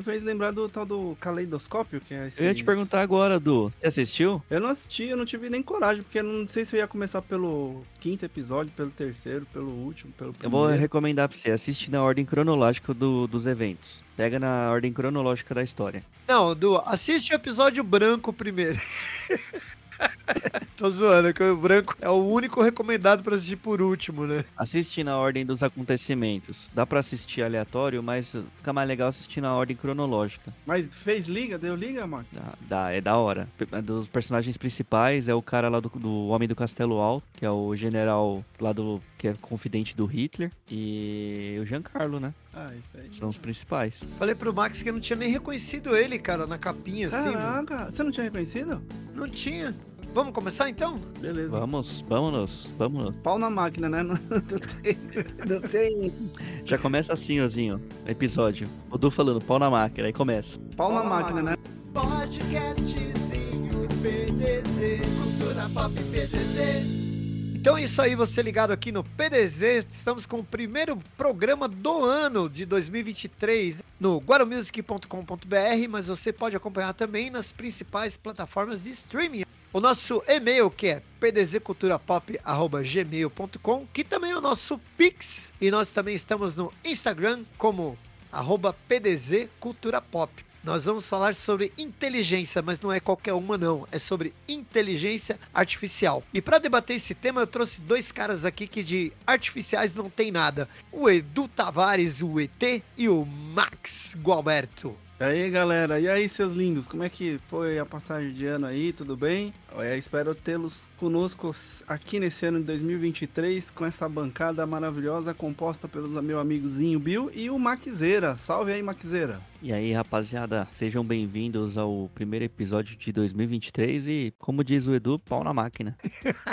Você fez lembrar do tal do caleidoscópio, que é esse... Eu ia te perguntar agora, Du. Você assistiu? Eu não assisti, eu não tive nem coragem, porque eu não sei se eu ia começar pelo quinto episódio, pelo terceiro, pelo último, pelo Eu primeiro. vou recomendar pra você. Assiste na ordem cronológica do- dos eventos. Pega na ordem cronológica da história. Não, Du, assiste o episódio branco primeiro. Tô zoando, que o branco é o único recomendado pra assistir por último, né? Assiste na ordem dos acontecimentos. Dá pra assistir aleatório, mas fica mais legal assistir na ordem cronológica. Mas fez liga? Deu liga, Marco? Dá, dá, é da hora. Dos personagens principais é o cara lá do, do Homem do Castelo Alto, que é o general lá do. que é confidente do Hitler. E o Giancarlo, né? Ah, isso aí. São os principais. Falei pro Max que eu não tinha nem reconhecido ele, cara, na capinha, assim. mano. Caraca, você não tinha reconhecido? Não tinha. Vamos começar então? Beleza. Vamos, vamos, vamos. Pau na máquina, né? Não, não tem... Não tem... Já começa assim, Ozinho, episódio. O Du falando, pau na máquina, aí começa. Pau na máquina, né? Podcastzinho PDZ, Cultura Pop PDZ. Então é isso aí, você ligado aqui no PDZ. Estamos com o primeiro programa do ano de 2023 no guaramusic.com.br, mas você pode acompanhar também nas principais plataformas de streaming. O nosso e-mail que é pdzculturapop.gmail.com, que também é o nosso Pix. E nós também estamos no Instagram como arroba pdzculturapop. Nós vamos falar sobre inteligência, mas não é qualquer uma não, é sobre inteligência artificial. E para debater esse tema, eu trouxe dois caras aqui que de artificiais não tem nada. O Edu Tavares, o ET, e o Max Gualberto. E aí, galera? E aí, seus lindos? Como é que foi a passagem de ano aí? Tudo bem? Eu espero tê-los conosco aqui nesse ano de 2023 com essa bancada maravilhosa composta pelos meu amigozinho Bill e o Maquezeira. Salve aí, Maquezeira. E aí, rapaziada, sejam bem-vindos ao primeiro episódio de 2023 e, como diz o Edu, pau na máquina.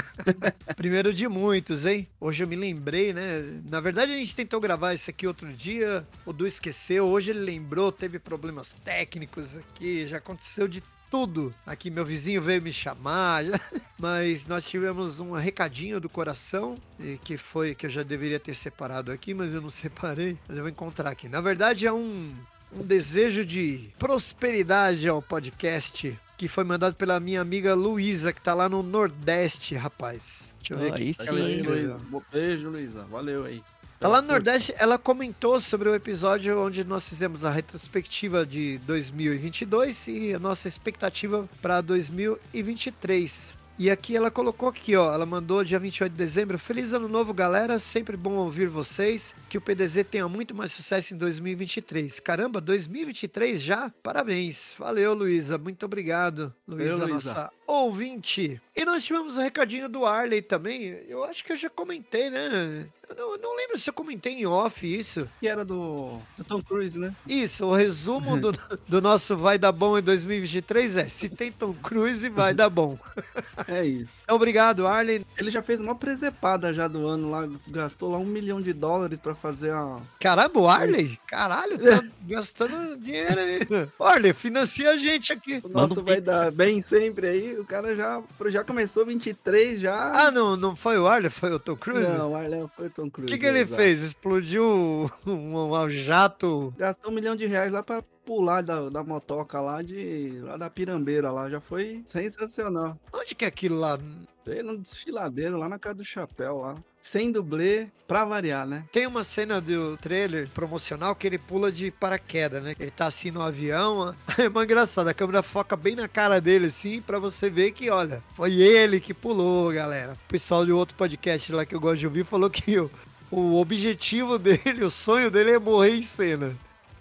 Primeiro de muitos, hein? Hoje eu me lembrei, né? Na verdade, a gente tentou gravar isso aqui outro dia, o Du esqueceu. Hoje ele lembrou, teve problemas técnicos aqui, já aconteceu de tudo. Aqui meu vizinho veio me chamar, mas nós tivemos um recadinho do coração e que foi que eu já deveria ter separado aqui, mas eu não separei. Mas eu vou encontrar aqui. Na verdade, é um um desejo de prosperidade ao podcast que foi mandado pela minha amiga Luísa, que tá lá no Nordeste, rapaz. Deixa eu ver Ó, aqui ela escreveu. Beijo, Luísa. Valeu aí. Tá lá no. Nordeste, ela comentou sobre o episódio onde nós fizemos a retrospectiva de 2022 e a nossa expectativa para 2023. E aqui ela colocou aqui, ó, ela mandou dia 28 de dezembro, feliz ano novo, galera, sempre bom ouvir vocês, que o PDZ tenha muito mais sucesso em 2023. Caramba, 2023 já? Parabéns. Valeu, Luísa, muito obrigado, Luísa, nossa ouvinte. E nós tivemos um recadinho do Arley também, eu acho que eu já comentei, né? Eu não, lembro se eu comentei em off isso. Que era do, do Tom Cruise, né? Isso, o resumo do, do nosso Vai Dar Bom em 2023 é: se tem Tom Cruise, vai dar bom. É isso. Então, obrigado, Arlen. Ele já fez uma presepada já do ano lá, gastou lá um milhão de dólares pra fazer a. Caramba, o Arley? Caralho, tá gastando dinheiro aí. Arley, financia a gente aqui. O nosso vai dar bem sempre aí. O cara já, já começou 23 já. Ah, não, não foi o Arley, foi o Tom Cruise? não, o Arley foi o Tom O Cruise. que, que ele exato. fez? Explodiu um, um jato. Gastou um milhão de reais lá pra pular da, da motoca lá de. lá da pirambeira lá. Já foi sensacional. Onde que é aquilo lá? Veio no desfiladeiro lá na casa do chapéu lá. Sem dublê, pra variar, né? Tem uma cena do trailer promocional que ele pula de paraquedas, né? Ele tá assim no avião. É muito engraçado. A câmera foca bem na cara dele, assim, pra você ver que, olha, foi ele que pulou, galera. O pessoal de outro podcast lá que eu gosto de ouvir falou que o, o objetivo dele, o sonho dele é morrer em cena.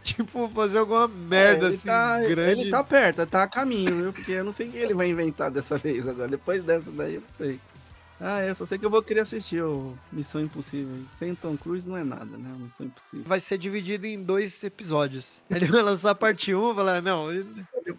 Tipo, fazer alguma merda É, assim, tá, grande. Ele tá perto, tá a caminho, viu? Porque eu não sei o que ele vai inventar dessa vez agora. Depois dessa daí, eu não sei. Ah, eu só sei que eu vou querer assistir o Missão Impossível. Sem Tom Cruise não é nada, né? Missão Impossível. Vai ser dividido em dois episódios. Ele vai lançar a parte 1 e falar, não,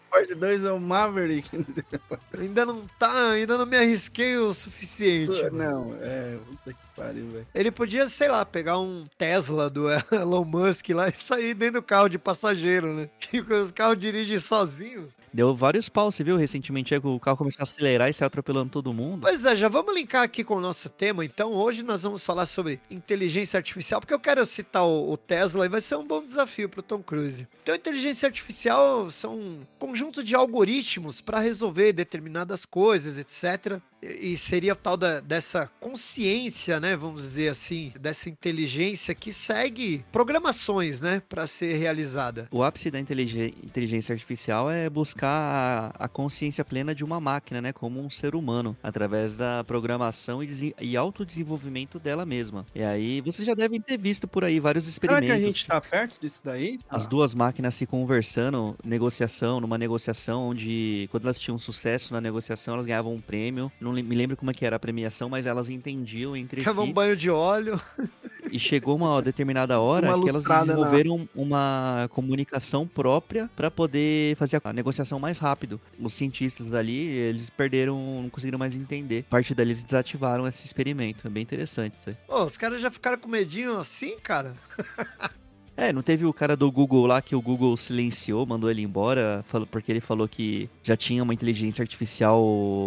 Parte 2 é o Maverick. ainda não tá, ainda não me arrisquei o suficiente. não, é. Puta que pariu, velho. Ele podia, sei lá, pegar um Tesla do Elon Musk lá e sair dentro do carro de passageiro, né? Que os carros dirigem sozinho. Deu vários paus, você viu recentemente o carro começou a acelerar e se atropelando todo mundo. Pois é, já vamos linkar aqui com o nosso tema. Então, hoje nós vamos falar sobre inteligência artificial, porque eu quero citar o, o Tesla e vai ser um bom desafio para o Tom Cruise. Então, inteligência artificial são um conjunto de algoritmos para resolver determinadas coisas, etc. E seria tal da, dessa consciência, né? Vamos dizer assim, dessa inteligência que segue programações, né? Para ser realizada. O ápice da inteligência artificial é buscar a, a, consciência plena de uma máquina, né? Como um ser humano, através da programação e, e autodesenvolvimento dela mesma. E aí, vocês já devem ter visto por aí vários experimentos. Será que a gente tá perto disso daí? As duas máquinas se conversando, negociação, numa negociação onde, quando elas tinham sucesso na negociação, elas ganhavam um prêmio não me lembro como é que era a premiação, mas elas entendiam entre si. um banho de óleo. E chegou uma determinada hora uma que elas desenvolveram na... uma comunicação própria para poder fazer a negociação mais rápido. Os cientistas dali, eles perderam, não conseguiram mais entender. A partir dali eles desativaram esse experimento. É bem interessante isso aí. Pô, os caras já ficaram com medinho assim, cara? É, não teve o cara do Google lá que o Google silenciou, mandou ele embora, porque ele falou que já tinha uma inteligência artificial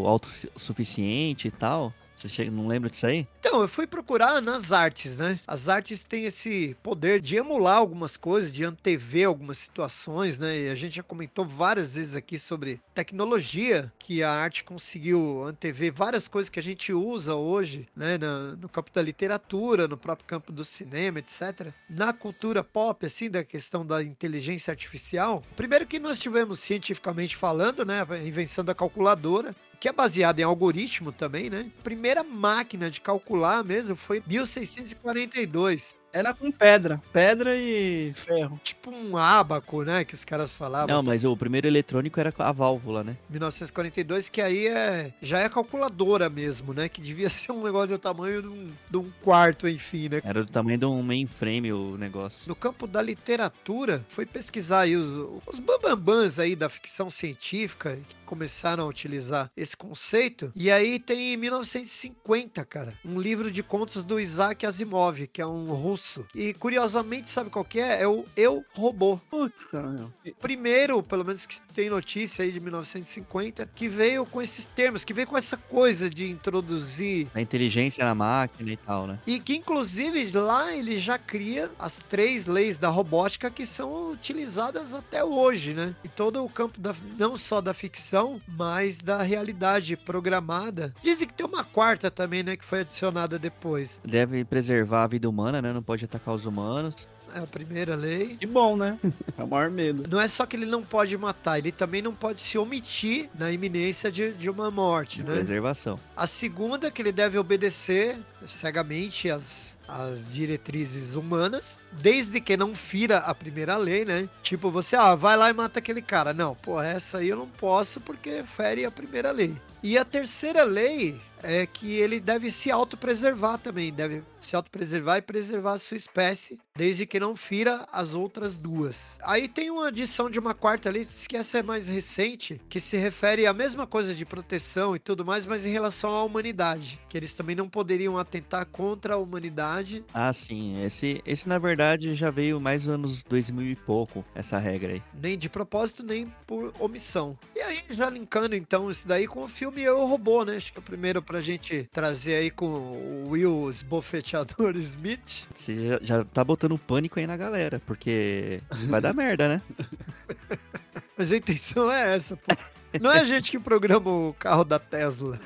autossuficiente e tal? Você não lembra disso aí? Então, eu fui procurar nas artes, né? As artes têm esse poder de emular algumas coisas, de antever algumas situações, né? E a gente já comentou várias vezes aqui sobre tecnologia, que a arte conseguiu antever várias coisas que a gente usa hoje, né? No, no campo da literatura, no próprio campo do cinema, etc. Na cultura pop, assim, da questão da inteligência artificial. Primeiro que nós tivemos, cientificamente falando, né? A invenção da calculadora, que é baseado em algoritmo também, né? Primeira máquina de calcular mesmo foi 1642. Era com pedra. Pedra e ferro. Tipo um ábaco, né? Que os caras falavam. Não, mas o primeiro eletrônico era a válvula, né? 1942, que aí é já é calculadora mesmo, né? Que devia ser um negócio do tamanho de um, de um quarto, enfim, né? Era do tamanho de um mainframe o negócio. No campo da literatura, foi pesquisar aí os, os bambambãs aí da ficção científica que começaram a utilizar esse conceito. E aí tem em 1950, cara, um livro de contos do Isaac Asimov, que é um russo russo. E curiosamente, sabe qual que é? É o Eu Robô. Puta, meu. Primeiro, pelo menos que tem notícia aí de 1950, que veio com esses termos, que veio com essa coisa de introduzir a inteligência na máquina e tal, né? E que inclusive lá ele já cria as três leis da robótica que são utilizadas até hoje, né? E todo o campo da, não só da ficção, mas da realidade programada. Dizem que tem uma quarta também, né, que foi adicionada depois. Deve preservar a vida humana, né? Não pode atacar os humanos. É a primeira lei. Que bom, né? É o maior medo. Não é só que ele não pode matar, ele também não pode se omitir na iminência de, de uma morte, né? Preservação. A segunda, é que ele deve obedecer cegamente as, as diretrizes humanas, desde que não fira a primeira lei, né? Tipo, você, ah, vai lá e mata aquele cara. Não, pô, essa aí eu não posso porque fere a primeira lei. E a terceira lei é que ele deve se autopreservar também, deve se autopreservar e preservar a sua espécie, desde que não fira as outras duas. Aí tem uma adição de uma quarta ali, que essa é mais recente, que se refere à mesma coisa de proteção e tudo mais, mas em relação à humanidade, que eles também não poderiam atentar contra a humanidade. Ah, sim, esse, esse na verdade já veio mais anos 2000 e pouco, essa regra aí. Nem de propósito, nem por omissão. E aí, já linkando então isso daí com o filme Eu Robô, né? Acho que é o primeiro pra gente trazer aí com o Will esbofeteador Smith. Você já, já tá botando pânico aí na galera, porque vai dar merda, né? Mas a intenção é essa, pô. Não é a gente que programa o carro da Tesla.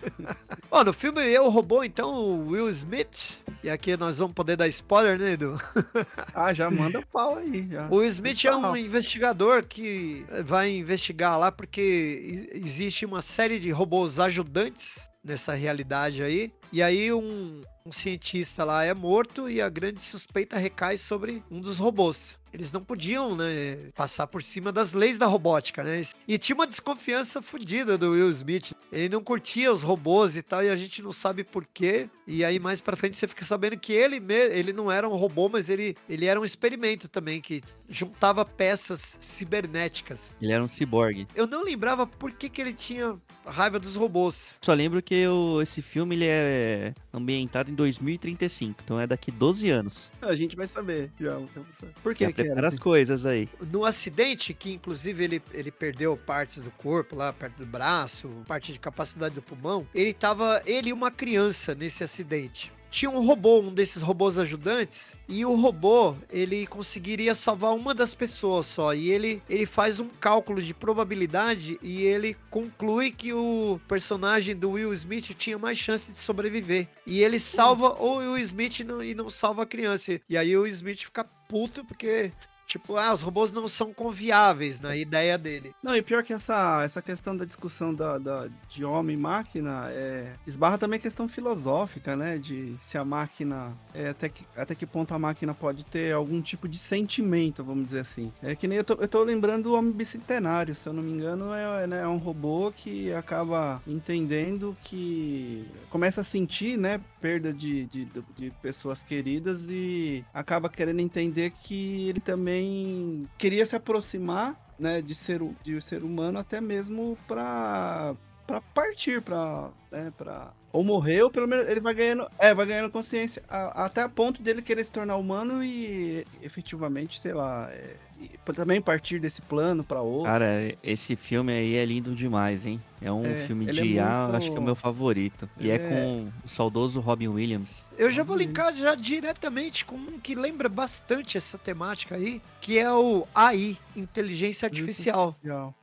Ó, no filme Eu Robô, então, o Will Smith. E aqui nós vamos poder dar spoiler, né, Edu? ah, já manda pau aí. Já. O Will Smith é um investigador que vai investigar lá porque existe uma série de robôs ajudantes nessa realidade aí. E aí um, um cientista lá é morto e a grande suspeita recai sobre um dos robôs eles não podiam, né, passar por cima das leis da robótica, né? E tinha uma desconfiança fodida do Will Smith. Ele não curtia os robôs e tal, e a gente não sabe por quê. E aí mais para frente você fica sabendo que ele ele não era um robô, mas ele, ele era um experimento também que juntava peças cibernéticas. Ele era um ciborgue. Eu não lembrava por que, que ele tinha raiva dos robôs. Só lembro que eu, esse filme ele é é ambientado em 2035, então é daqui 12 anos. A gente vai saber já. Por que, que era as coisas aí. No acidente, que inclusive ele, ele perdeu partes do corpo lá, perto do braço, parte de capacidade do pulmão, ele tava, ele e uma criança nesse acidente tinha um robô, um desses robôs ajudantes, e o robô, ele conseguiria salvar uma das pessoas só, e ele, ele faz um cálculo de probabilidade e ele conclui que o personagem do Will Smith tinha mais chance de sobreviver. E ele salva o Will Smith não, e não salva a criança. E aí o Smith fica puto porque Tipo, ah, os robôs não são confiáveis na ideia dele. Não, e pior que essa, essa questão da discussão da, da, de homem e máquina é, esbarra também a questão filosófica, né? De se a máquina. É, até, que, até que ponto a máquina pode ter algum tipo de sentimento, vamos dizer assim. É que nem eu tô, eu tô lembrando o Homem Bicentenário, se eu não me engano, é, né, é um robô que acaba entendendo que. começa a sentir, né? Perda de, de, de pessoas queridas e acaba querendo entender que ele também queria se aproximar né, de, ser, de ser humano até mesmo para para partir para né, para ou morrer ou pelo menos ele vai ganhando é vai ganhando consciência a, até a ponto dele querer se tornar humano e efetivamente sei lá é, também partir desse plano para outro. Cara esse filme aí é lindo demais hein é um é, filme de IA, muito... acho que é o meu favorito. E é... é... com o saudoso Robin Williams. Eu já vou linkar já diretamente com um que lembra bastante essa temática aí, que é o AI, Inteligência Artificial,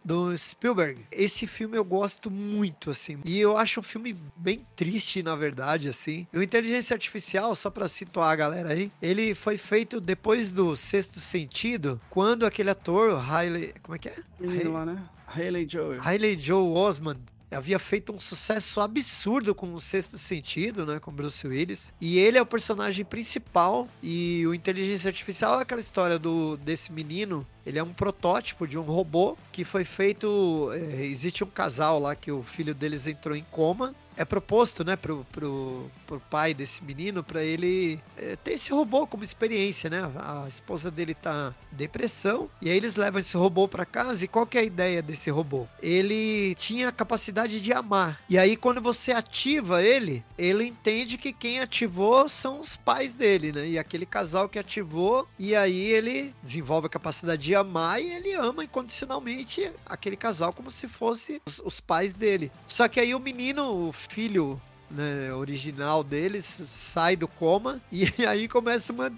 do Spielberg. Esse filme eu gosto muito, assim. E eu acho um filme bem triste, na verdade, assim. O Inteligência Artificial, só pra situar a galera aí, ele foi feito depois do Sexto Sentido, quando aquele ator, Riley... Como é que é? Menino lá, né? Haley Joel. Haley Joel Osmond havia feito um sucesso absurdo com o Sexto Sentido, né, com Bruce Willis. E ele é o personagem principal e o Inteligência Artificial é aquela história do desse menino. Ele é um protótipo de um robô que foi feito. É, existe um casal lá que o filho deles entrou em coma é proposto, né, pro, pro, pro pai desse menino para ele é, ter esse robô como experiência, né? A esposa dele tá depressão e aí eles levam esse robô para casa e qual que é a ideia desse robô? Ele tinha a capacidade de amar. E aí quando você ativa ele, ele entende que quem ativou são os pais dele, né? E aquele casal que ativou e aí ele desenvolve a capacidade de amar e ele ama incondicionalmente aquele casal como se fosse os, os pais dele. Só que aí o menino, filho né, original deles sai do coma e aí começa uma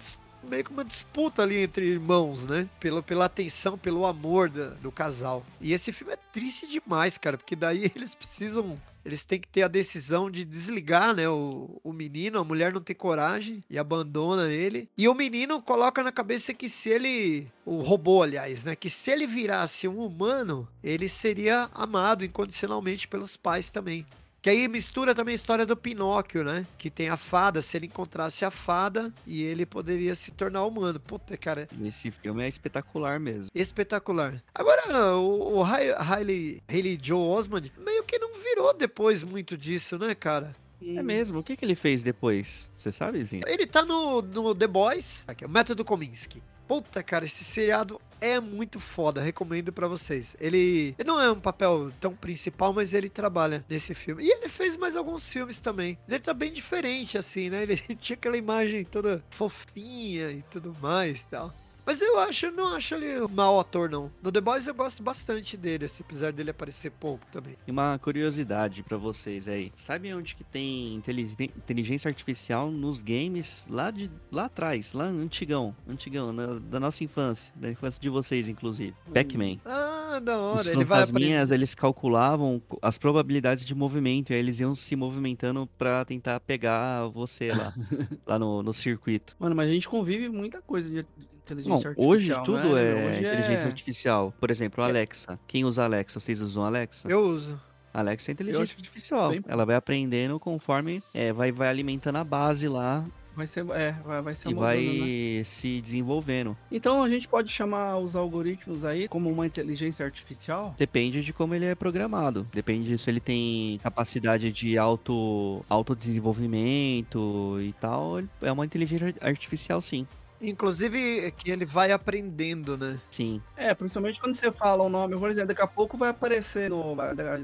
meio que uma disputa ali entre irmãos, né? Pela, pela atenção, pelo amor da, do casal. E esse filme é triste demais, cara, porque daí eles precisam. Eles têm que ter a decisão de desligar, né? O, o menino, a mulher não tem coragem e abandona ele. E o menino coloca na cabeça que se ele. O robô, aliás, né? Que se ele virasse um humano, ele seria amado incondicionalmente pelos pais também. Que aí mistura também a história do Pinóquio, né? Que tem a fada, se ele encontrasse a fada e ele poderia se tornar humano. Puta, cara. Esse filme é espetacular mesmo. Espetacular. Agora, o, o Hailey, Hailey Joe Osmond meio que não virou depois muito disso, né, cara? É mesmo? O que, que ele fez depois? Você sabe, Zinho? Ele tá no, no The Boys, aqui, o Método Kominsky. Puta, cara, esse seriado é muito foda, recomendo para vocês. Ele, ele, não é um papel tão principal, mas ele trabalha nesse filme. E ele fez mais alguns filmes também. Ele tá bem diferente, assim, né? Ele tinha aquela imagem toda fofinha e tudo mais tal. Mas eu acho, não acho ele um mau ator, não. No The Boys eu gosto bastante dele, assim, apesar dele aparecer pouco também. E uma curiosidade para vocês aí. Sabe onde que tem inteligência artificial nos games lá de lá atrás, lá antigão, antigão, na, da nossa infância, da infância de vocês, inclusive. Hum. Pac-Man. Ah, da hora. Os ele fantasminhas, vai eles calculavam as probabilidades de movimento, e aí eles iam se movimentando para tentar pegar você lá, lá no, no circuito. Mano, mas a gente convive muita coisa de inteligência Bom, hoje tudo né? é hoje inteligência é... artificial. Por exemplo, o é. Alexa. Quem usa Alexa? Vocês usam Alexa? Eu uso. Alexa é inteligência artificial. Bem... Ela vai aprendendo conforme é, vai, vai alimentando a base lá Vai ser, é, vai, vai ser E vai né? se desenvolvendo. Então a gente pode chamar os algoritmos aí como uma inteligência artificial? Depende de como ele é programado. Depende se ele tem capacidade de auto, autodesenvolvimento e tal. É uma inteligência artificial, sim. Inclusive que ele vai aprendendo, né? Sim. É, principalmente quando você fala o nome, por exemplo, daqui a pouco vai aparecer no.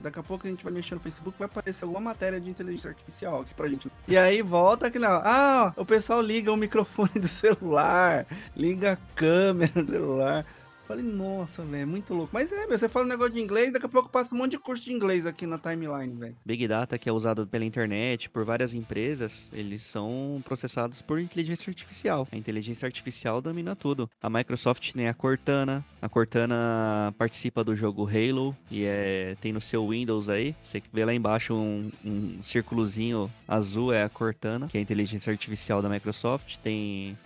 Daqui a pouco a gente vai mexer no Facebook, vai aparecer alguma matéria de inteligência artificial aqui pra gente. E aí volta aquele. Ah, o pessoal liga o microfone do celular, liga a câmera do celular. Falei, nossa, velho, é muito louco. Mas é, você fala um negócio de inglês, daqui a pouco passa um monte de curso de inglês aqui na timeline, velho. Big Data, que é usado pela internet, por várias empresas, eles são processados por inteligência artificial. A inteligência artificial domina tudo. A Microsoft tem a Cortana. A Cortana participa do jogo Halo e é, tem no seu Windows aí. Você vê lá embaixo um, um círculozinho azul, é a Cortana, que é a inteligência artificial da Microsoft. Tem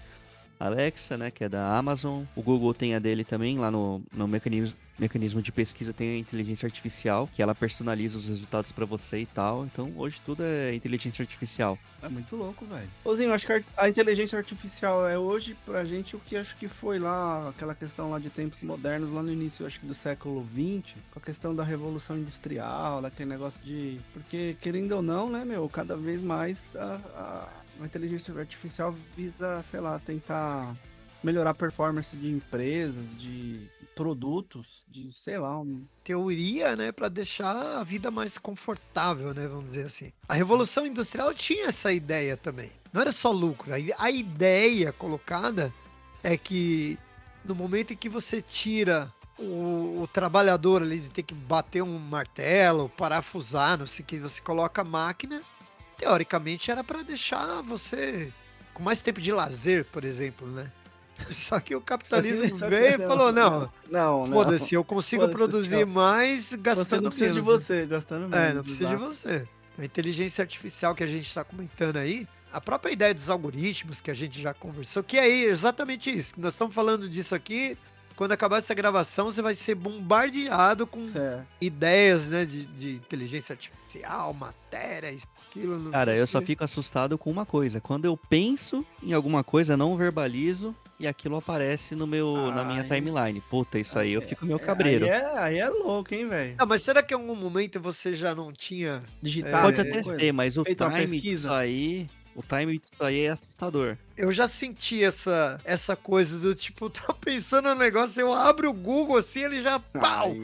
Alexa, né, que é da Amazon. O Google tem a dele também, lá no, no mecanismo, mecanismo de pesquisa tem a inteligência artificial, que ela personaliza os resultados para você e tal. Então, hoje tudo é inteligência artificial. É muito louco, velho. Ô, acho que a inteligência artificial é hoje pra gente o que acho que foi lá, aquela questão lá de tempos modernos, lá no início, acho que do século XX, com a questão da revolução industrial, daquele negócio de... Porque, querendo ou não, né, meu, cada vez mais a, a a inteligência artificial visa, sei lá, tentar melhorar a performance de empresas, de produtos, de, sei lá, um... teoria, né, para deixar a vida mais confortável, né, vamos dizer assim. A revolução industrial tinha essa ideia também. Não era só lucro, a ideia colocada é que no momento em que você tira o, o, trabalhador ali de ter que bater um martelo, parafusar, não sei o que, você coloca a máquina, teoricamente era para deixar você com mais tempo de lazer, por exemplo, né? Só que o capitalismo veio e falou: não, não, foda-se, eu consigo produzir mais gastando não precisa menos. de você, gastando menos. É, não precisa de você. A inteligência artificial que a gente está comentando aí, a própria ideia dos algoritmos que a gente já conversou, que é exatamente isso. Nós estamos falando disso aqui quando acabar essa gravação, você vai ser bombardeado com certo. ideias, né, de, de, inteligência artificial, matéria, aquilo. Cara, eu só fico assustado com uma coisa. Quando eu penso em alguma coisa, não verbalizo e aquilo aparece no meu, Ai. na minha timeline. Puta, isso aí eu fico meio cabreiro. Aí é, aí é louco, hein, velho? Ah, mas será que em algum momento você já não tinha digitado? Pode até ser, mas o time disso aí o time disso aí é assustador. Eu já senti essa, essa coisa do tipo, tá pensando no negócio, eu abro o Google assim, ele já pau!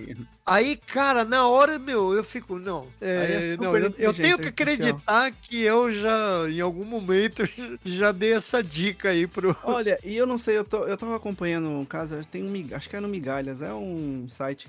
Aí, cara, na hora, meu, eu fico, não. É, é não eu, eu, tenho que acreditar que eu já, em algum momento, já dei essa dica aí pro. Olha, e eu não sei, eu, tô, eu tava acompanhando um caso, tem um, acho que é no Migalhas, é um site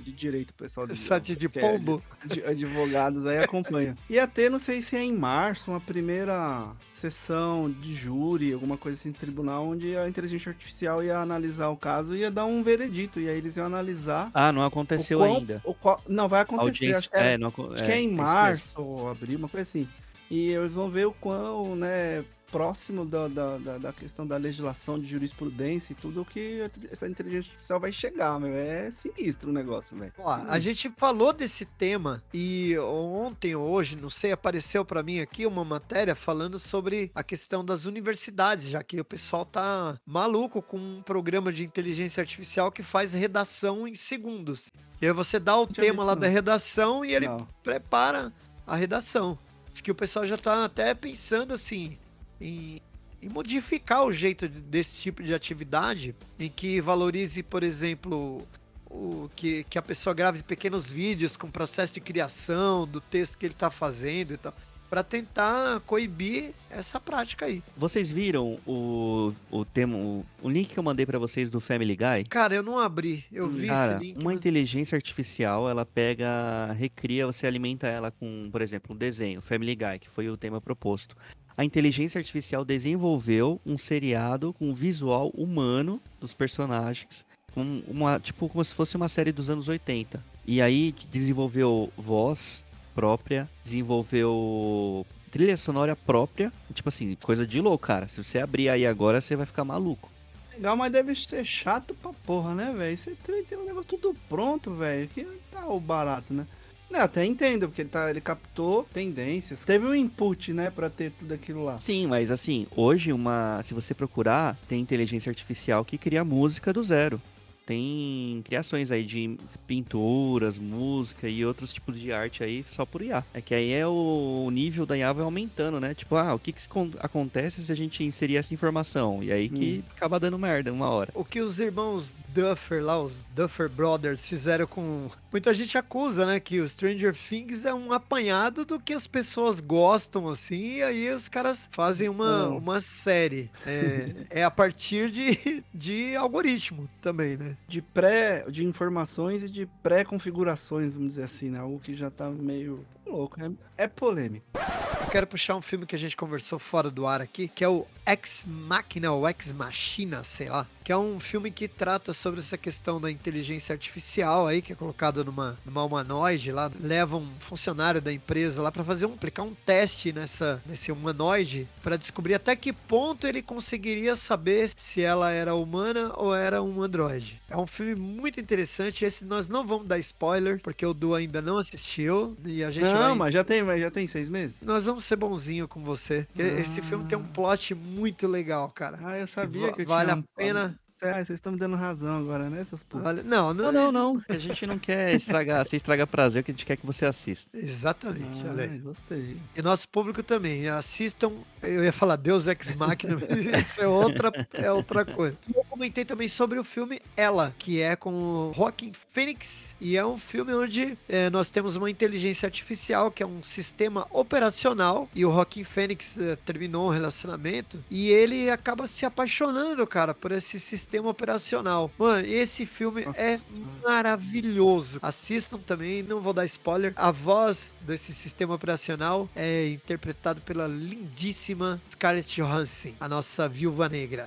de direito, pessoal. De, site de é pombo. É, de, advogados aí acompanha. Ia ter, não sei se é em março, uma primeira sessão de júri, alguma coisa assim, tribunal, onde a inteligência artificial ia analisar o caso e ia dar um veredito, e aí eles iam analisar. Ah, não aconteceu qual, ainda. Qual, não, vai acontecer. Acho que, era, é, não, acho é, que é em março ou abril, uma coisa assim. E eles vão ver o quão, né, próximo da, da, da, da, questão da legislação de jurisprudência e tudo que essa inteligência artificial vai chegar, meu. É sinistro o negócio, velho. A gente falou desse tema e ontem ou hoje, não sei, apareceu para mim aqui uma matéria falando sobre a questão das universidades, já que o pessoal tá maluco com um programa de inteligência artificial que faz redação em segundos. E aí você dá o tema lá não. da redação e ele não. prepara a redação. Diz que o pessoal já tá até pensando assim, em, em modificar o jeito desse tipo de atividade, em que valorize, por exemplo, o, que, que a pessoa grave pequenos vídeos com processo de criação do texto que ele está fazendo e tal para tentar coibir essa prática aí. Vocês viram o, o tema, o, o link que eu mandei para vocês do Family Guy? Cara, eu não abri, eu vi Cara, esse link. Uma mas... inteligência artificial, ela pega, recria, você alimenta ela com, por exemplo, um desenho, Family Guy, que foi o tema proposto a inteligência artificial desenvolveu um seriado com visual humano dos personagens, com uma, tipo como se fosse uma série dos anos 80. E aí desenvolveu voz própria, desenvolveu trilha sonora própria, tipo assim, coisa de louco, cara. Se você abrir aí agora, você vai ficar maluco. Legal, mas deve ser chato pra porra, né, velho? Você tem um negócio tudo pronto, velho. Que tá o barato, né? Não, até entendo, porque ele, tá, ele captou tendências. Teve um input, né, pra ter tudo aquilo lá. Sim, mas assim, hoje uma. Se você procurar, tem inteligência artificial que cria música do zero. Tem criações aí de pinturas, música e outros tipos de arte aí só por IA. É que aí é o nível da IA vai aumentando, né? Tipo, ah, o que, que acontece se a gente inserir essa informação? E aí que hum. acaba dando merda uma hora. O que os irmãos Duffer lá, os Duffer Brothers, fizeram com. Muita gente acusa, né? Que o Stranger Things é um apanhado do que as pessoas gostam, assim, e aí os caras fazem uma, oh. uma série. É, é a partir de, de algoritmo também, né? De pré, de informações e de pré-configurações, vamos dizer assim, né? Algo que já tá meio louco. É, é polêmico. Eu quero puxar um filme que a gente conversou fora do ar aqui, que é o Ex Machina ou Ex Machina, sei lá, que é um filme que trata sobre essa questão da inteligência artificial aí, que é colocada numa, numa humanoide lá, leva um funcionário da empresa lá para fazer um, aplicar um teste nessa, nesse humanoide para descobrir até que ponto ele conseguiria saber se ela era humana ou era um androide. É um filme muito interessante, esse nós não vamos dar spoiler, porque o Du ainda não assistiu e a gente Não, vai... mas já tem, mas já tem seis meses. Nós vamos ser bonzinho com você. Ah. Esse filme tem um plot muito legal, cara. Ah, eu sabia que, que vale a pena. Ah, vocês estão me dando razão agora, né, seus putos? Não, não, não, não, A gente não quer estragar, se estragar prazer, que a gente quer que você assista. Exatamente, ah, olha aí. Gostei. E nosso público também. Assistam, eu ia falar Deus Ex Machina, mas isso é outra, é outra coisa. Eu comentei também sobre o filme Ela, que é com o Joaquin Phoenix, e é um filme onde é, nós temos uma inteligência artificial, que é um sistema operacional, e o Joaquin Phoenix é, terminou um relacionamento, e ele acaba se apaixonando, cara, por esse sistema sistema operacional. Mano, esse filme Nossa. é maravilhoso. Assistam também, não vou dar spoiler. A voz desse sistema operacional é interpretado pela lindíssima Scarlett Johansson, a nossa viúva negra.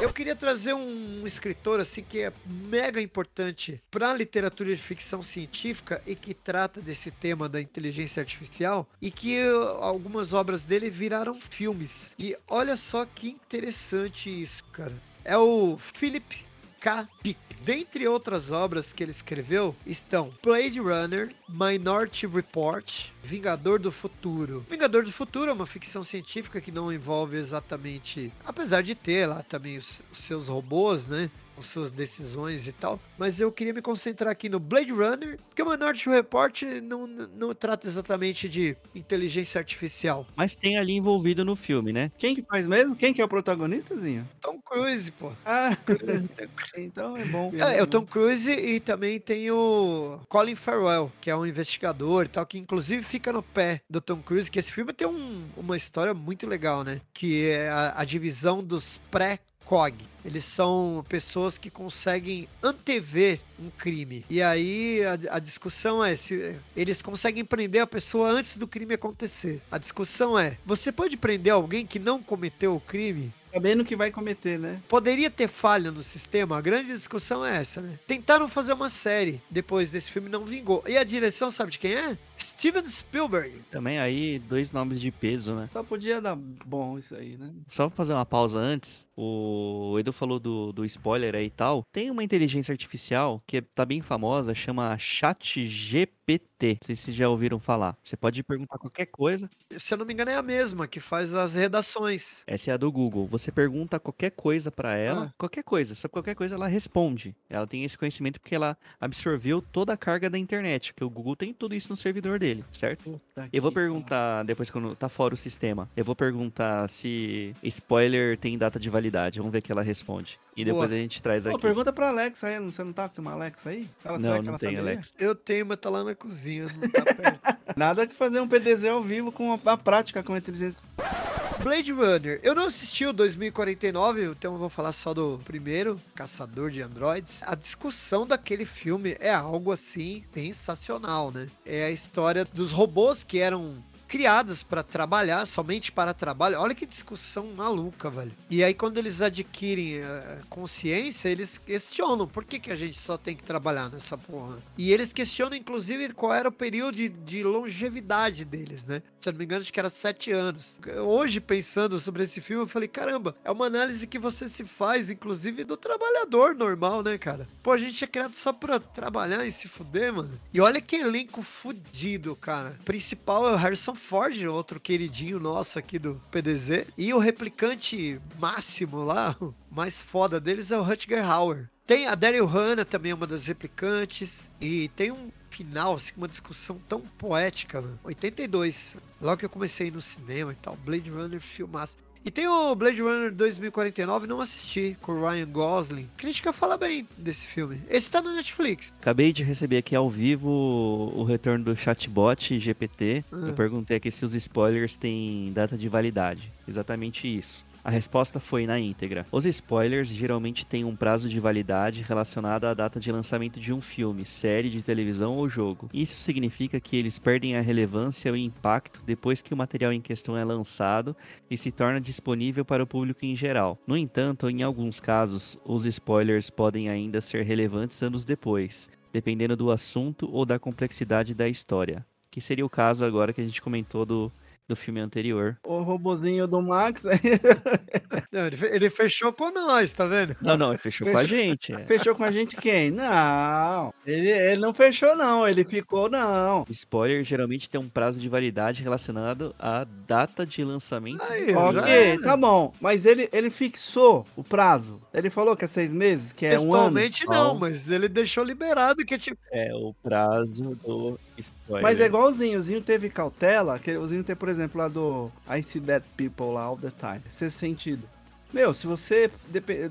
Eu queria trazer um escritor assim que é mega importante para a literatura de ficção científica e que trata desse tema da inteligência artificial e que algumas obras dele viraram filmes. E olha só que interessante isso, cara é o Philip K. Dick. Dentre outras obras que ele escreveu estão Blade Runner, Minority Report, Vingador do Futuro. Vingador do Futuro é uma ficção científica que não envolve exatamente, apesar de ter lá também os, os seus robôs, né? Com suas decisões e tal. Mas eu queria me concentrar aqui no Blade Runner, porque o Minority Report não, não trata exatamente de inteligência artificial. Mas tem ali envolvido no filme, né? Quem que faz mesmo? Quem que é o protagonistazinho? Tom Cruise, pô. Ah, então é bom. É, é o Tom Cruise e também tem o Colin Farrell, que é um investigador e tal, que inclusive fica no pé do Tom Cruise, que esse filme tem um, uma história muito legal, né? Que é a, a divisão dos pré COG. Eles são pessoas que conseguem antever um crime. E aí a, a, discussão é se eles conseguem prender a pessoa antes do crime acontecer. A discussão é: você pode prender alguém que não cometeu o crime? Sabendo que vai cometer, né? Poderia ter falha no sistema? A grande discussão é essa, né? Tentaram fazer uma série depois desse filme, não vingou. E a direção, sabe de quem é? Steven Spielberg. Também aí, dois nomes de peso, né? Só podia dar bom isso aí, né? Só pra fazer uma pausa antes, o Edu falou do, do spoiler aí e tal. Tem uma inteligência artificial que tá bem famosa, chama ChatGPT. Não sei se já ouviram falar. Você pode perguntar qualquer coisa. Se eu não me engano, é a mesma que faz as redações. Essa é a do Google. Você pergunta qualquer coisa para ela, ah. qualquer coisa, só qualquer coisa ela responde. Ela tem esse conhecimento porque ela absorveu toda a carga da internet, porque o Google tem tudo isso no servidor dele, certo? Puta eu vou perguntar, depois quando tá fora o sistema, eu vou perguntar se spoiler tem data de validade. Vamos ver o que ela responde. E depois Boa. a gente traz aqui. Pô, pergunta pra Alexa aí. Você não tá com uma Alexa aí? Ela, não, não tem Alexa. Eu tenho, mas tá lá na cozinha, não tá perto. Nada que fazer um PDZ ao vivo com a, a prática com a inteligência. Blade Runner. Eu não assisti o 2049, então eu vou falar só do primeiro, Caçador de Androids. A discussão daquele filme é algo assim sensacional, né? É a história dos robôs que eram criados para trabalhar, somente para trabalho. Olha que discussão maluca, velho. E aí, quando eles adquirem uh, consciência, eles questionam por que, que a gente só tem que trabalhar nessa porra. E eles questionam, inclusive, qual era o período de, de longevidade deles, né? Se eu não me engano, acho que era sete anos. Hoje, pensando sobre esse filme, eu falei, caramba, é uma análise que você se faz, inclusive, do trabalhador normal, né, cara? Pô, a gente é criado só pra trabalhar e se fuder, mano. E olha que elenco fudido, cara. O principal é o Harrison Ford, outro queridinho nosso aqui do PDZ. E o replicante máximo lá, o mais foda deles é o Rutger Hauer. Tem a Daryl Hannah também, uma das replicantes. E tem um final, assim, uma discussão tão poética, mano. 82. Logo que eu comecei no cinema e tal. Blade Runner filmaço. E tem o Blade Runner 2049, não assisti, com o Ryan Gosling. Crítica fala bem desse filme. Esse tá na Netflix. Acabei de receber aqui ao vivo o retorno do chatbot GPT. Ah. Eu perguntei aqui se os spoilers têm data de validade. Exatamente isso. A resposta foi na íntegra. Os spoilers geralmente têm um prazo de validade relacionado à data de lançamento de um filme, série de televisão ou jogo. Isso significa que eles perdem a relevância e o impacto depois que o material em questão é lançado e se torna disponível para o público em geral. No entanto, em alguns casos, os spoilers podem ainda ser relevantes anos depois, dependendo do assunto ou da complexidade da história. Que seria o caso agora que a gente comentou do do filme anterior. O robozinho do Max. não, ele, fechou com nós, tá vendo? Não, não, ele fechou, fechou com a gente. É. Fechou com a gente quem? Não, ele, ele não fechou, não. Ele ficou, não. Spoiler geralmente tem um prazo de validade relacionado à data de lançamento. Aí, ok, tá bom. Mas ele, ele fixou o prazo. Ele falou que é seis meses, que é um ano. não, mas ele deixou liberado que tipo. É o prazo do spoiler. Mas é igualzinho, o Zinho teve cautela, que o Zinho tem, por exemplo, lá do I See Dead People lá all the time. Esse sentido. Meu, se você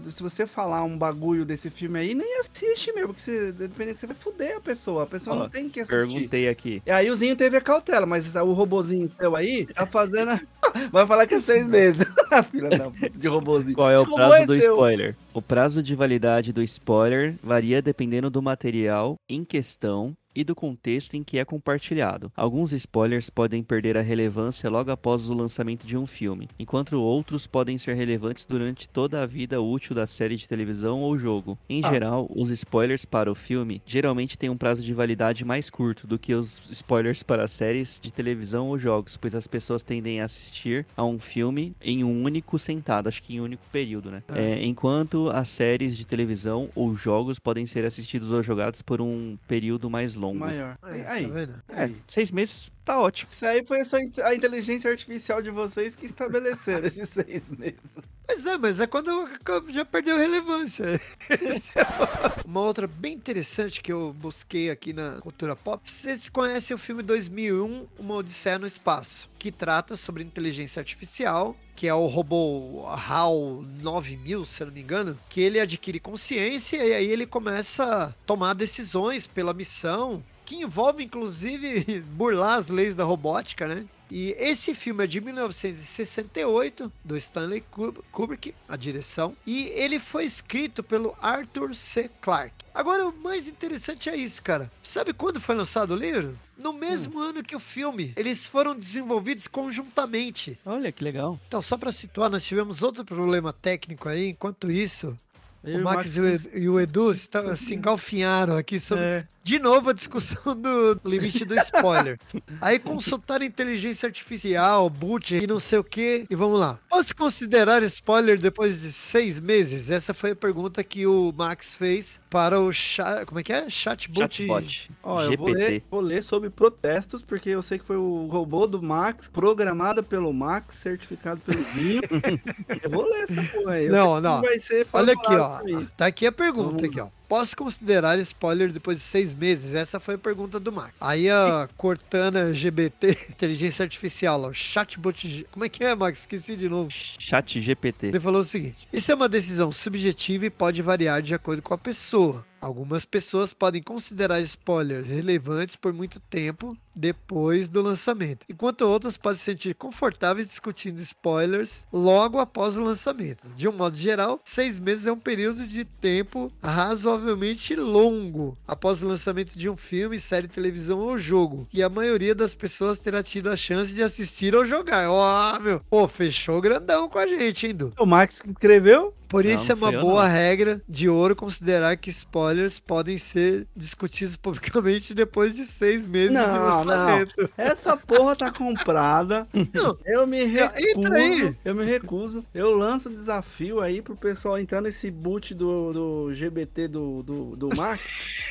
se você falar um bagulho desse filme aí, nem assiste, meu, porque você, dependendo, você vai fuder a pessoa. A pessoa não tem que assistir. Perguntei aqui. E aí o Zinho teve a cautela, mas o robozinho seu aí tá fazendo. vai falar que é seis meses. Filha da de robozinho. Qual é o prazo é do seu? spoiler? O prazo de validade do spoiler varia dependendo do material em questão e do contexto em que é compartilhado. Alguns spoilers podem perder a relevância logo após o lançamento de um filme, enquanto outros podem ser relevantes durante toda a vida útil da série de televisão ou jogo. Em ah. geral, os spoilers para o filme geralmente têm um prazo de validade mais curto do que os spoilers para séries de televisão ou jogos, pois as pessoas tendem a assistir a um filme em um único sentado, acho que em um único período, né? Ah. É, enquanto as séries de televisão ou jogos podem ser assistidos ou jogados por um período mais longo. Maior. Aí, aí, tá vendo? É, seis meses tá ótimo. Isso aí foi só a inteligência artificial de vocês que estabeleceram esses seis meses. Pois é, mas é quando já perdeu relevância. Uma outra bem interessante que eu busquei aqui na cultura pop. Vocês conhecem o filme 2001, Uma Odisseia no Espaço, que trata sobre inteligência artificial, que é o robô HAL 9000, se não me engano, que ele adquire consciência e aí ele começa a tomar decisões pela missão, que envolve inclusive burlar as leis da robótica, né? E esse filme é de 1968, do Stanley Kubrick, a direção, e ele foi escrito pelo Arthur C. Clarke. Agora, o mais interessante é isso, cara. Sabe quando foi lançado o livro? No mesmo hum. ano que o filme. Eles foram desenvolvidos conjuntamente. Olha que legal. Então, só para situar, nós tivemos outro problema técnico aí. Enquanto isso, o Max, Max e o Edu se engalfinharam aqui sobre é de novo a discussão do limite do spoiler. Aí consultar inteligência artificial, boot e não sei o que. E vamos lá. Posso considerar spoiler depois de seis meses? Essa foi a pergunta que o Max fez para o chat. Como é que é? Chatbot. Chatbot. Ó, eu vou ler, vou ler sobre protestos, porque eu sei que foi o robô do Max, programado pelo Max, certificado pelo Vinho. eu vou ler essa porra aí. Eu não, não. Olha aqui, ó. Tá aqui a pergunta aqui, ó. Posso considerar spoiler depois de seis meses? Essa foi a pergunta do Mark. Aí a Cortana GBT, inteligência artificial, o chatbot. Como é que é, Max? Esqueci de novo. Chat GPT. Ele falou o seguinte: Isso é uma decisão subjetiva e pode variar de acordo com a pessoa. Algumas pessoas podem considerar spoilers relevantes por muito tempo depois do lançamento, enquanto outras podem se sentir confortáveis discutindo spoilers logo após o lançamento. De um modo geral, seis meses é um período de tempo razoavelmente longo após o lançamento de um filme, série, televisão ou jogo, e a maioria das pessoas terá tido a chance de assistir ou jogar. Ó, oh, meu, pô, fechou grandão com a gente, hein, Du? O Max escreveu por isso não, é uma boa não. regra de ouro considerar que spoilers podem ser discutidos publicamente depois de seis meses não, de lançamento. Não. Essa porra tá comprada. Não. Eu me recuso. Eu me recuso. Eu lanço o desafio aí pro pessoal entrar nesse boot do, do GBT do, do, do Mark.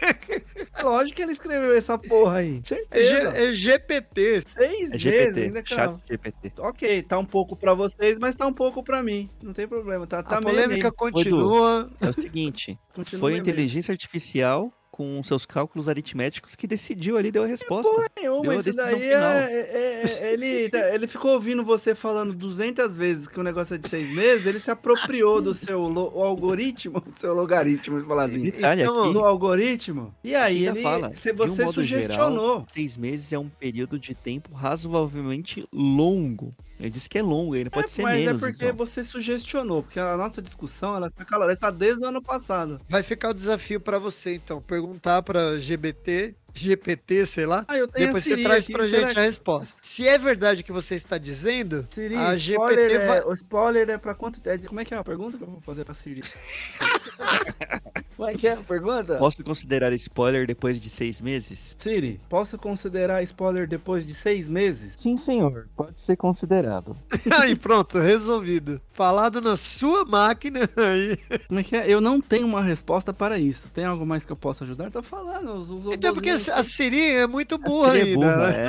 É lógico que ele escreveu essa porra aí. Certeza. É, G, é GPT. Seis É GPT, meses ainda, chat cara. GPT. Ok, tá um pouco pra vocês, mas tá um pouco pra mim. Não tem problema, tá, tá a meio, polêmica meio. continua. É o seguinte, Continua foi a meio, meio. inteligência artificial com seus cálculos aritméticos que decidiu ali, deu a resposta. Porra nenhuma, Deu a isso decisão daí final. é, é- é- ele, ele ficou ouvindo você falando 200 vezes que o negócio é de seis meses, ele se apropriou do seu lo- algoritmo, do seu logaritmo, vou falar assim, Detalhe Então, aqui, do algoritmo, e aí ele, fala, se de um você modo sugestionou. seis meses é um período de tempo razoavelmente longo. Ele disse que é longo, ele pode ser mas menos. é porque então. você sugestionou, porque a nossa discussão ela está calorosa, está desde o ano passado. Vai ficar o desafio pra você, então. Perguntar pra GBT, GPT, sei lá. Ah, eu tenho Depois a Siri você traz aqui, pra gente a resposta. Se é verdade o que você está dizendo, Siri, a spoiler GPT é, vai. o spoiler é pra quanto tempo? Como é que é a pergunta que eu vou fazer pra Siri? Como é que é a pergunta? Posso considerar spoiler depois de seis meses? Siri, posso considerar spoiler depois de seis meses? Sim, senhor. Pode ser considerado. Aí pronto, resolvido. Falado na sua máquina aí. Como é que é? Eu não tenho uma resposta para isso. Tem algo mais que eu possa ajudar? Tô falando. Os, os Então, porque a Siri é muito burra Siri é ainda. burra, né?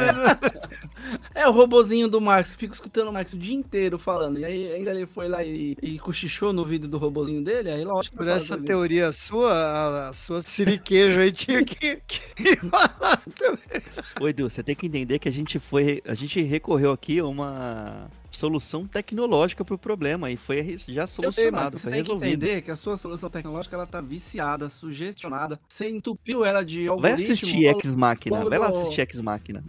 é. É o robozinho do Max, fica escutando o Max o dia inteiro falando. E aí ainda ele foi lá e, e cochichou no vídeo do robozinho dele, aí lógico que Por essa teoria sua, a, a sua siriquejo aí tinha que, que falar também. Ô, Edu, você tem que entender que a gente foi. A gente recorreu aqui a uma solução tecnológica pro problema e foi já Eu sei, solucionado, você foi tem que entender que a sua solução tecnológica ela tá viciada, sugestionada. Você entupiu ela de Vai algoritmo. assistir ao- Ex Machina, longo vai lá assistir Ex Machina.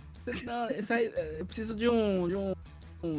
Não, isso aí, é, eu preciso de um, de um-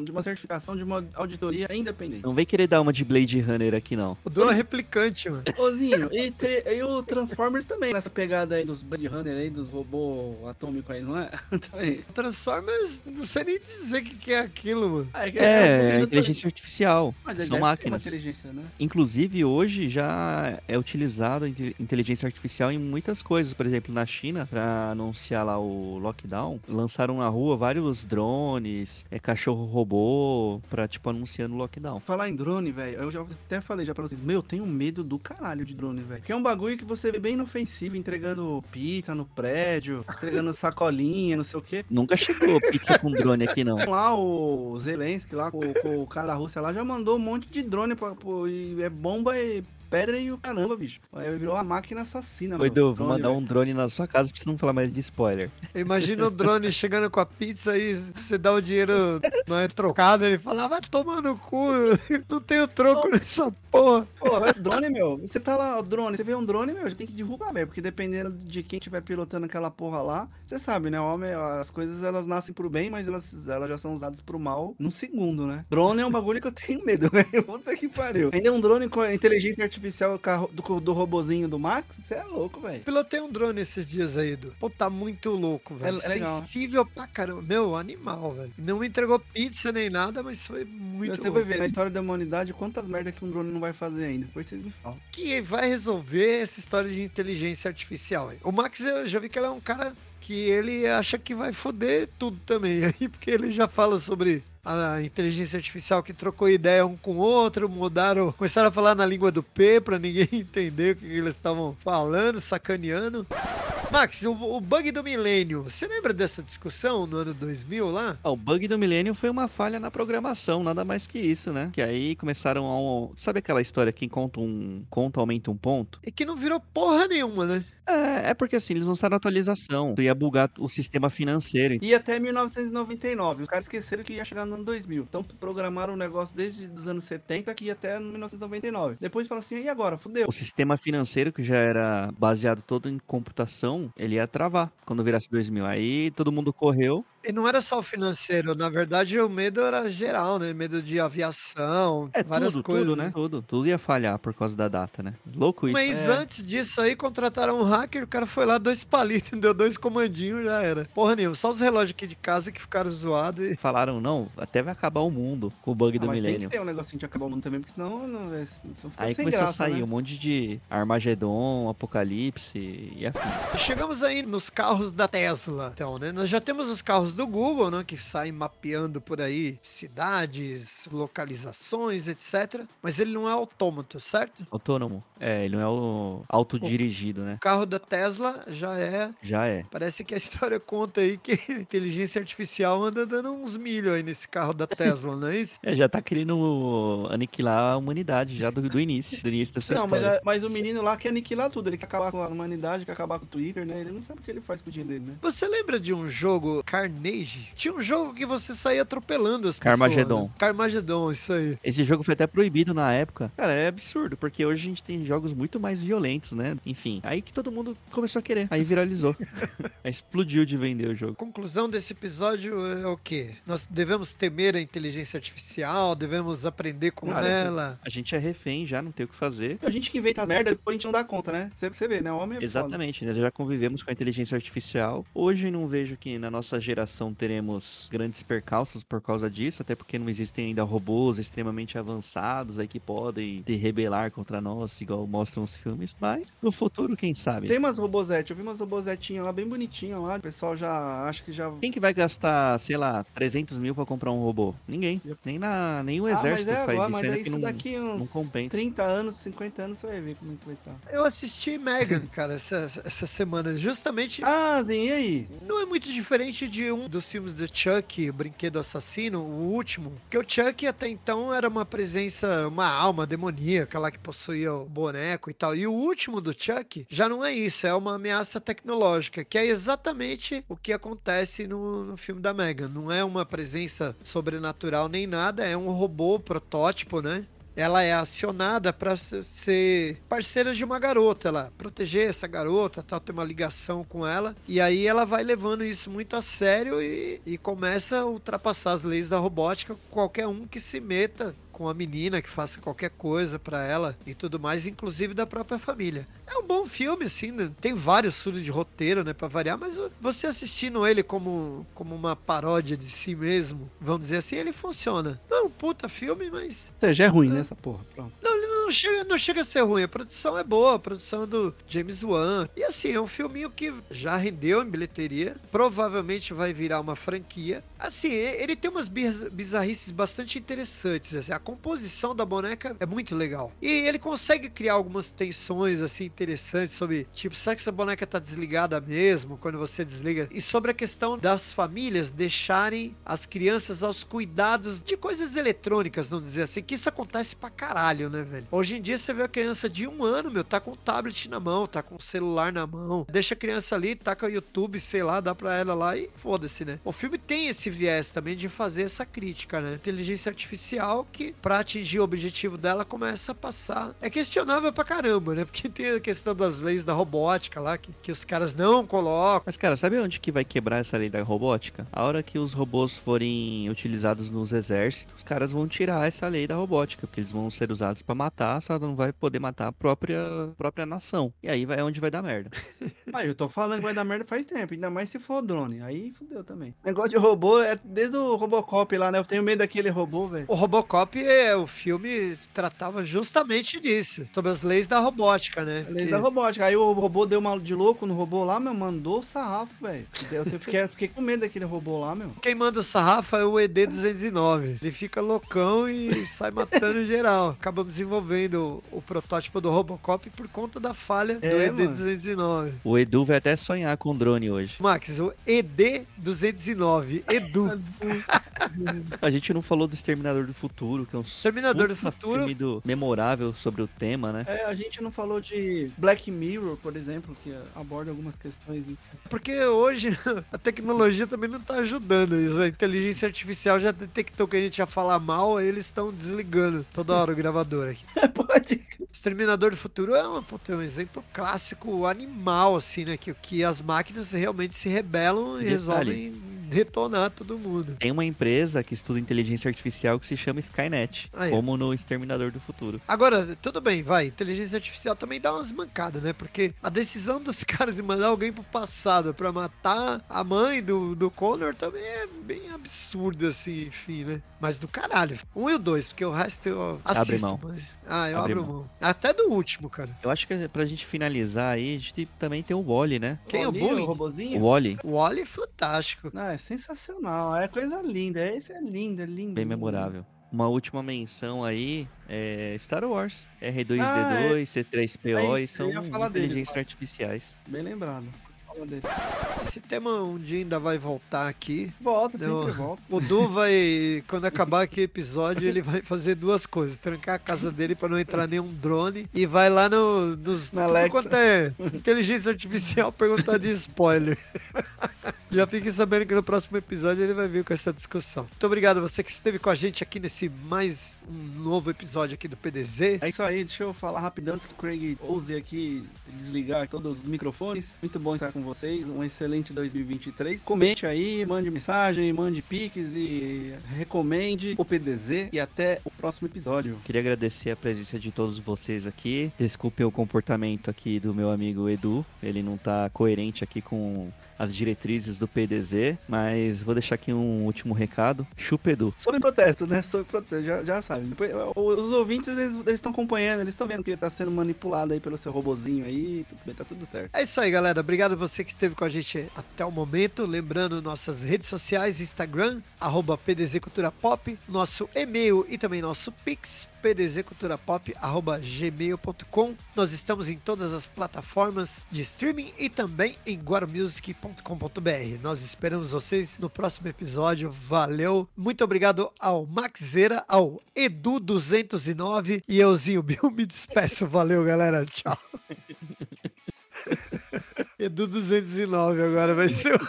de uma certificação, de uma auditoria independente. Não vem querer dar uma de Blade Runner aqui, não. O dono é replicante, mano. Ô, e, te- e o Transformers também, nessa pegada aí dos Blade Runner aí, dos robôs atômicos aí, não é? também. Transformers, não sei nem dizer o que, que é aquilo, mano. Ah, que É, um é pouquinho do- inteligência artificial. Mas São máquinas. inteligência, né? Inclusive, hoje já é utilizado a inte- inteligência artificial em muitas coisas. Por exemplo, na China, para anunciar lá o lockdown, lançaram na rua vários drones, é, cachorro robô, pra, tipo, anunciando o lockdown. Falar em drone, velho, eu já até falei já pra vocês, meu, eu tenho medo do caralho de drone, velho. Porque é um bagulho que você vê bem inofensivo, entregando pizza no prédio, entregando sacolinha, não sei o quê. Nunca chegou pizza com drone aqui, não. Lá o Zelensky, lá com, com o cara da Rússia lá, já mandou um monte de drone pra, pô, e é bomba e pedra e o caramba, bicho. Aí virou uma máquina assassina, Oi. Edu, vou drone, mandar velho. um drone na sua casa pra você não falar mais de spoiler. Imagina o drone chegando com a pizza e você dá o dinheiro, não é trocado, ele fala, "Ah, vai tomar no cu, não tenho troco nessa porra. Pô, é drone, meu. Você tá lá, o drone, você vê um drone, meu, já tem que derrubar, velho. Porque dependendo de quem estiver pilotando aquela porra lá, você sabe, né? O homem, as coisas elas nascem pro bem, mas elas, elas já são usadas pro mal num segundo, né? Drone é um bagulho que eu tenho medo, velho. Puta que pariu. Ainda é um drone com a inteligência artificial carro- do, do robozinho do Max, você é louco, velho. Pilotei um drone esses dias aí, Edu. Pô, tá muito louco, velho. É- é. Sensível pra caramba. Meu, animal, velho. Não me entregou pizza nem nada, mas foi muito Você louco. vai ver na história da humanidade quantas merdas que um drone não vai fazer ainda. Depois vocês me falam. que vai resolver essa história de inteligência artificial. aí. O Max, eu já vi que ele é um cara que ele acha que vai foder tudo também. Aí, porque ele já fala sobre a inteligência artificial que trocou ideia um com o outro, mudaram, começaram a falar na língua do P pra ninguém entender o que eles estavam falando, sacaneando. Max, o, o bug do milênio, você lembra dessa discussão no ano 2000 lá? Ah, o bug do milênio foi uma falha na programação, nada mais que isso, né? Que aí começaram a... um- Sabe aquela história que conta um conto aumenta um ponto? E que não virou porra nenhuma, né? É, é porque assim, eles lançaram atualização. Ia bugar o sistema financeiro. E até 1999. Os caras esqueceram que ia chegar no ano 2000. Então programaram o negócio desde os anos 70 que ia até 1999. Depois fala assim, e agora? Fudeu. O sistema financeiro, que já era baseado todo em computação, ele ia travar quando virasse 2000. Aí todo mundo correu. E não era só o financeiro, na verdade o medo era geral, né? Medo de aviação, É várias tudo, coisas. tudo, né? Tudo. Tudo ia falhar por causa da data, né? Louco isso. Mas É. antes disso aí, contrataram um hacker, o cara foi lá, dois palitos, deu dois comandinhos, já era. Porra nenhuma, só os relógios aqui de casa que ficaram zoados e... Falaram, não, até vai acabar o mundo com o bug Ah, do mas tem milênio. que ter um negocinho de acabar o mundo também, porque senão não, é, senão fica Aí sem começou graça, a sair né? um monte de Armagedon, Apocalipse e afins. Chegamos aí nos carros da Tesla, então, né? Nós já temos os carros os do Google, né? Que saem mapeando por aí cidades, localizações, etc. Mas ele não é autômato, certo? Autônomo. É, ele não é o autodirigido, né? O carro da Tesla já é. Já é. Parece que a história conta aí que a inteligência artificial anda dando uns milho aí nesse carro da Tesla, não é isso? É, já tá querendo aniquilar a humanidade já do, do início, do início dessa não, história. Mas, mas o menino lá quer aniquilar tudo, ele quer acabar com a humanidade, quer acabar com o Twitter, né? Ele não sabe o que ele faz com o dinheiro dele, né? Você lembra de um jogo Carnage? Tinha um jogo que você saía atropelando as Carmageddon. pessoas. Né? Carmageddon, isso aí. Esse jogo foi até proibido na época. Cara, é absurdo, porque hoje a gente tem jogos muito mais violentos, né? Enfim, aí que todo mundo começou a querer. Aí viralizou. aí explodiu de vender o jogo. Conclusão desse episódio é o quê? Nós devemos temer a inteligência artificial, devemos aprender com Cara, ela. A gente é refém já, não tem o que fazer. A gente que inventa merda, depois a gente não dá conta, né? Você, você vê, né? O homem é Exatamente, nós já convivemos com a inteligência artificial. Hoje não vejo que na nossa geração teremos grandes percalços por causa disso, até porque não existem ainda robôs extremamente avançados aí que podem se rebelar contra nós, igual mostram os filmes. Mas no futuro, quem sabe? Tem umas robozetes, eu vi umas robozetinhas lá bem bonitinhas lá. O pessoal já acha que já. Quem que vai gastar, sei lá, 300 mil pra comprar um robô? Ninguém. Nem, na, nem o ah, exército ah, é, faz isso, ainda que não, daqui uns não compensa. 30 anos, 50 anos, você vai ver como é que vai estar. Eu assisti Megan, cara, essa, essa semana, justamente. Ah, sim, e aí? Não é muito diferente de um dos filmes do Chuck, Brinquedo Assassino, o último. Que o Chuck até então era uma presença, uma alma demoníaca lá que possuía o boneco e tal. E o último do Chuck já não é isso, é uma ameaça tecnológica, que é exatamente o que acontece no, no filme da Megan. Não é uma presença sobrenatural nem nada, é um robô protótipo, né? Ela é acionada para ser parceira de uma garota, ela proteger essa garota, tal, ter uma ligação com ela. E aí ela vai levando isso muito a sério e, e começa a ultrapassar as leis da robótica. Qualquer um que se meta com a menina que faça qualquer coisa para ela e tudo mais, inclusive da própria família. É um bom filme, assim, né? tem vários furos de roteiro, né, para variar, mas você assistindo ele como, como uma paródia de si mesmo, vamos dizer assim, ele funciona. Não é um puta filme, mas. Ou seja, é ruim, é. né, essa porra. Pronto. Não, ele não chega, não chega a ser ruim. A produção é boa, a produção é do James Wan. E assim, é um filminho que já rendeu em bilheteria. Provavelmente vai virar uma franquia. Assim, ele tem umas bizarrices bastante interessantes. Assim, a composição da boneca é muito legal. E ele consegue criar algumas tensões assim interessantes sobre, tipo, será que essa boneca tá desligada mesmo quando você desliga? E sobre a questão das famílias deixarem as crianças aos cuidados de coisas eletrônicas, vamos dizer assim, que isso acontece pra caralho, né, velho? Hoje em dia você vê a criança de um ano, meu, tá com o tablet na mão, tá com o celular na mão, deixa a criança ali, tá com o YouTube, sei lá, dá pra ela lá e foda-se, né? O filme tem esse viés também de fazer essa crítica, né? Inteligência artificial que, pra atingir o objetivo dela, começa a passar. É questionável pra caramba, né? Porque tem a questão das leis da robótica lá, que, que os caras não colocam. Mas, cara, sabe onde que vai quebrar essa lei da robótica? A hora que os robôs forem utilizados nos exércitos, os caras vão tirar essa lei da robótica, porque eles vão ser usados para matar, só não vai poder matar a própria, própria nação. E aí vai é onde vai dar merda. ah, eu tô falando que vai dar merda faz tempo, ainda mais se for drone. Aí fudeu também. Negócio de robô é desde o Robocop lá, né? Eu tenho medo daquele robô, velho. O Robocop, é, o filme tratava justamente disso, sobre as leis da robótica, né? Leis que... da robótica. Aí o robô deu uma de louco no robô lá, meu, mandou o sarrafo, velho. Eu fiquei, fiquei com medo daquele robô lá, meu. Quem manda o sarrafo é o ED209. Ele fica loucão e sai matando geral. Acabamos desenvolvendo o, o protótipo do Robocop por conta da falha é, do ED209. O Edu vai até sonhar com drone hoje. Max, o ED209. Edu. A gente não falou do Exterminador do Futuro, que é um Exterminador do Futuro filme do, memorável sobre o tema, né? É, a gente não falou de Black Mirror, por exemplo, que aborda algumas questões. Porque hoje a tecnologia também não tá ajudando isso. A inteligência artificial já detectou que a gente ia falar mal, aí eles estão desligando toda hora o gravador aqui. Pode. Exterminador do Futuro é, uma, é um exemplo clássico animal, assim, né? Que, que as máquinas realmente se rebelam e Detalhe. resolvem detonar todo mundo. Tem uma empresa que estuda inteligência artificial que se chama Skynet, Aí. como no Exterminador do Futuro. Agora, tudo bem, vai. Inteligência artificial também dá umas mancadas, né? Porque a decisão dos caras de mandar alguém pro passado pra matar a mãe do, do Connor também é bem absurda, assim, enfim, né? Mas do caralho. Um e o dois, porque o resto eu assisto. Abre mão. Mas... Ah, eu abro mão. mão. Até do último, cara. Eu acho que pra gente finalizar aí, a gente também tem o Wally, né? Quem é o Bully? O robozinho? O Wally. O Wally é fantástico. Não, é sensacional. É coisa linda. Esse é lindo, é lindo. Bem memorável. Uma última menção aí é Star Wars, R2D2, ah, é. C3PO, é são inteligências artificiais. Bem lembrado dele. Esse tema um dia ainda vai voltar aqui. Volta, sempre Eu, volta. O Du vai, quando acabar aqui o episódio, ele vai fazer duas coisas: trancar a casa dele para não entrar nenhum drone e vai lá no, nos. Na Alexa. quanto é inteligência artificial perguntar de spoiler. Já fiquem sabendo que no próximo episódio ele vai vir com essa discussão. Muito obrigado a você que esteve com a gente aqui nesse mais um novo episódio aqui do PDZ. É isso aí, deixa eu falar rapidão antes que o Craig ouse aqui desligar todos os microfones. Muito bom estar com vocês, um excelente 2023. Comente aí, mande mensagem, mande piques e recomende o PDZ e até o próximo episódio. Queria agradecer a presença de todos vocês aqui. Desculpe o comportamento aqui do meu amigo Edu, ele não tá coerente aqui com as diretrizes do PDZ, mas vou deixar aqui um último recado. Chupa Edu. Sobre protesto, né? Sobre protesto, já, já sabe. Depois, os ouvintes, eles estão acompanhando, eles estão vendo que ele tá sendo manipulado aí pelo seu robozinho aí, tudo bem, tá tudo certo. É isso aí, galera. Obrigado a você que esteve com a gente até o momento. Lembrando nossas redes sociais, Instagram, arroba PDZ Cultura Pop, nosso e-mail e também nosso Pix, pdzculturapop.gmail.com. Nós estamos em todas as plataformas de streaming e também em guaramusic.com.br. Nós esperamos vocês no próximo episódio. Valeu! Muito obrigado ao Maxeira, ao Edu209 e euzinho Bill. Me despeço. Valeu, galera. Tchau. Edu209 agora vai ser. O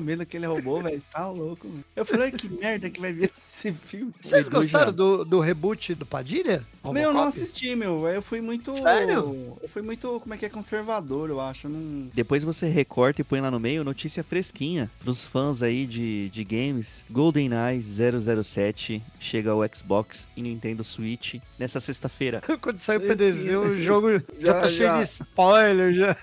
medo que ele roubou, velho, tá louco, mano. Eu falei, que merda que vai vir esse filme. Vocês gostaram do, do reboot do Padilha? Meu, eu não assisti, meu. Eu fui muito. Sério? Eu fui muito, como é que é, conservador, eu acho. Não... Depois você recorta e põe lá no meio notícia fresquinha pros fãs aí de, de games. GoldenEye 007 chega ao Xbox e Nintendo Switch nessa sexta-feira. Quando sai o PDZ, o jogo já, já tá já. cheio de spoiler, já.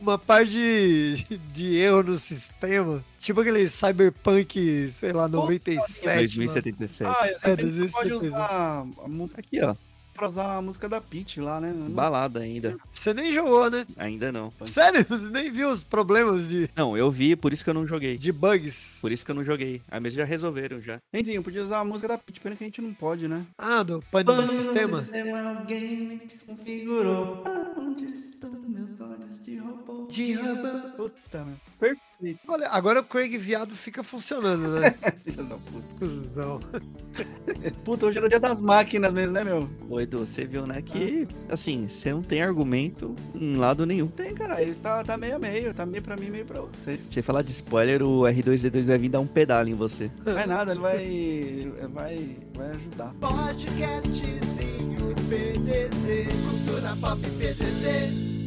Uma parte de, de erro no sistema sistema. Tipo aquele Cyberpunk, sei lá, 97. 2077. Ah, é, 2077. pode usar a música aqui, ó. Pra usar a música da Peach lá, né? Balada ainda. Você nem jogou, né? Ainda não. Sério? Você nem viu os problemas de. Não, eu vi, por isso que eu não joguei. De bugs. Por isso que eu não joguei. Ah, mas já resolveram já. Enzinho, podia usar a música da Peach, pena que a gente não pode, né? Ah, do pane do sistema. sistema alguém me desconfigurou. Onde estão meus olhos de robô? De robô. Puta, meu. Perfeito. Olha, agora o Craig Viado fica funcionando, né? Filha da puta. Não. puta, hoje era o dia das máquinas mesmo, né, meu? Oi, Edu, você viu, né, que, assim, você não tem argumento em lado nenhum. Tem, cara, ele tá, tá meio a meio, tá meio pra mim, meio pra você. Você falar de spoiler, o R2D2 vai vir dar um pedal em você. Vai nada, ele vai, vai, vai ajudar. Podcastzinho PDZ, cultura pop PDZ.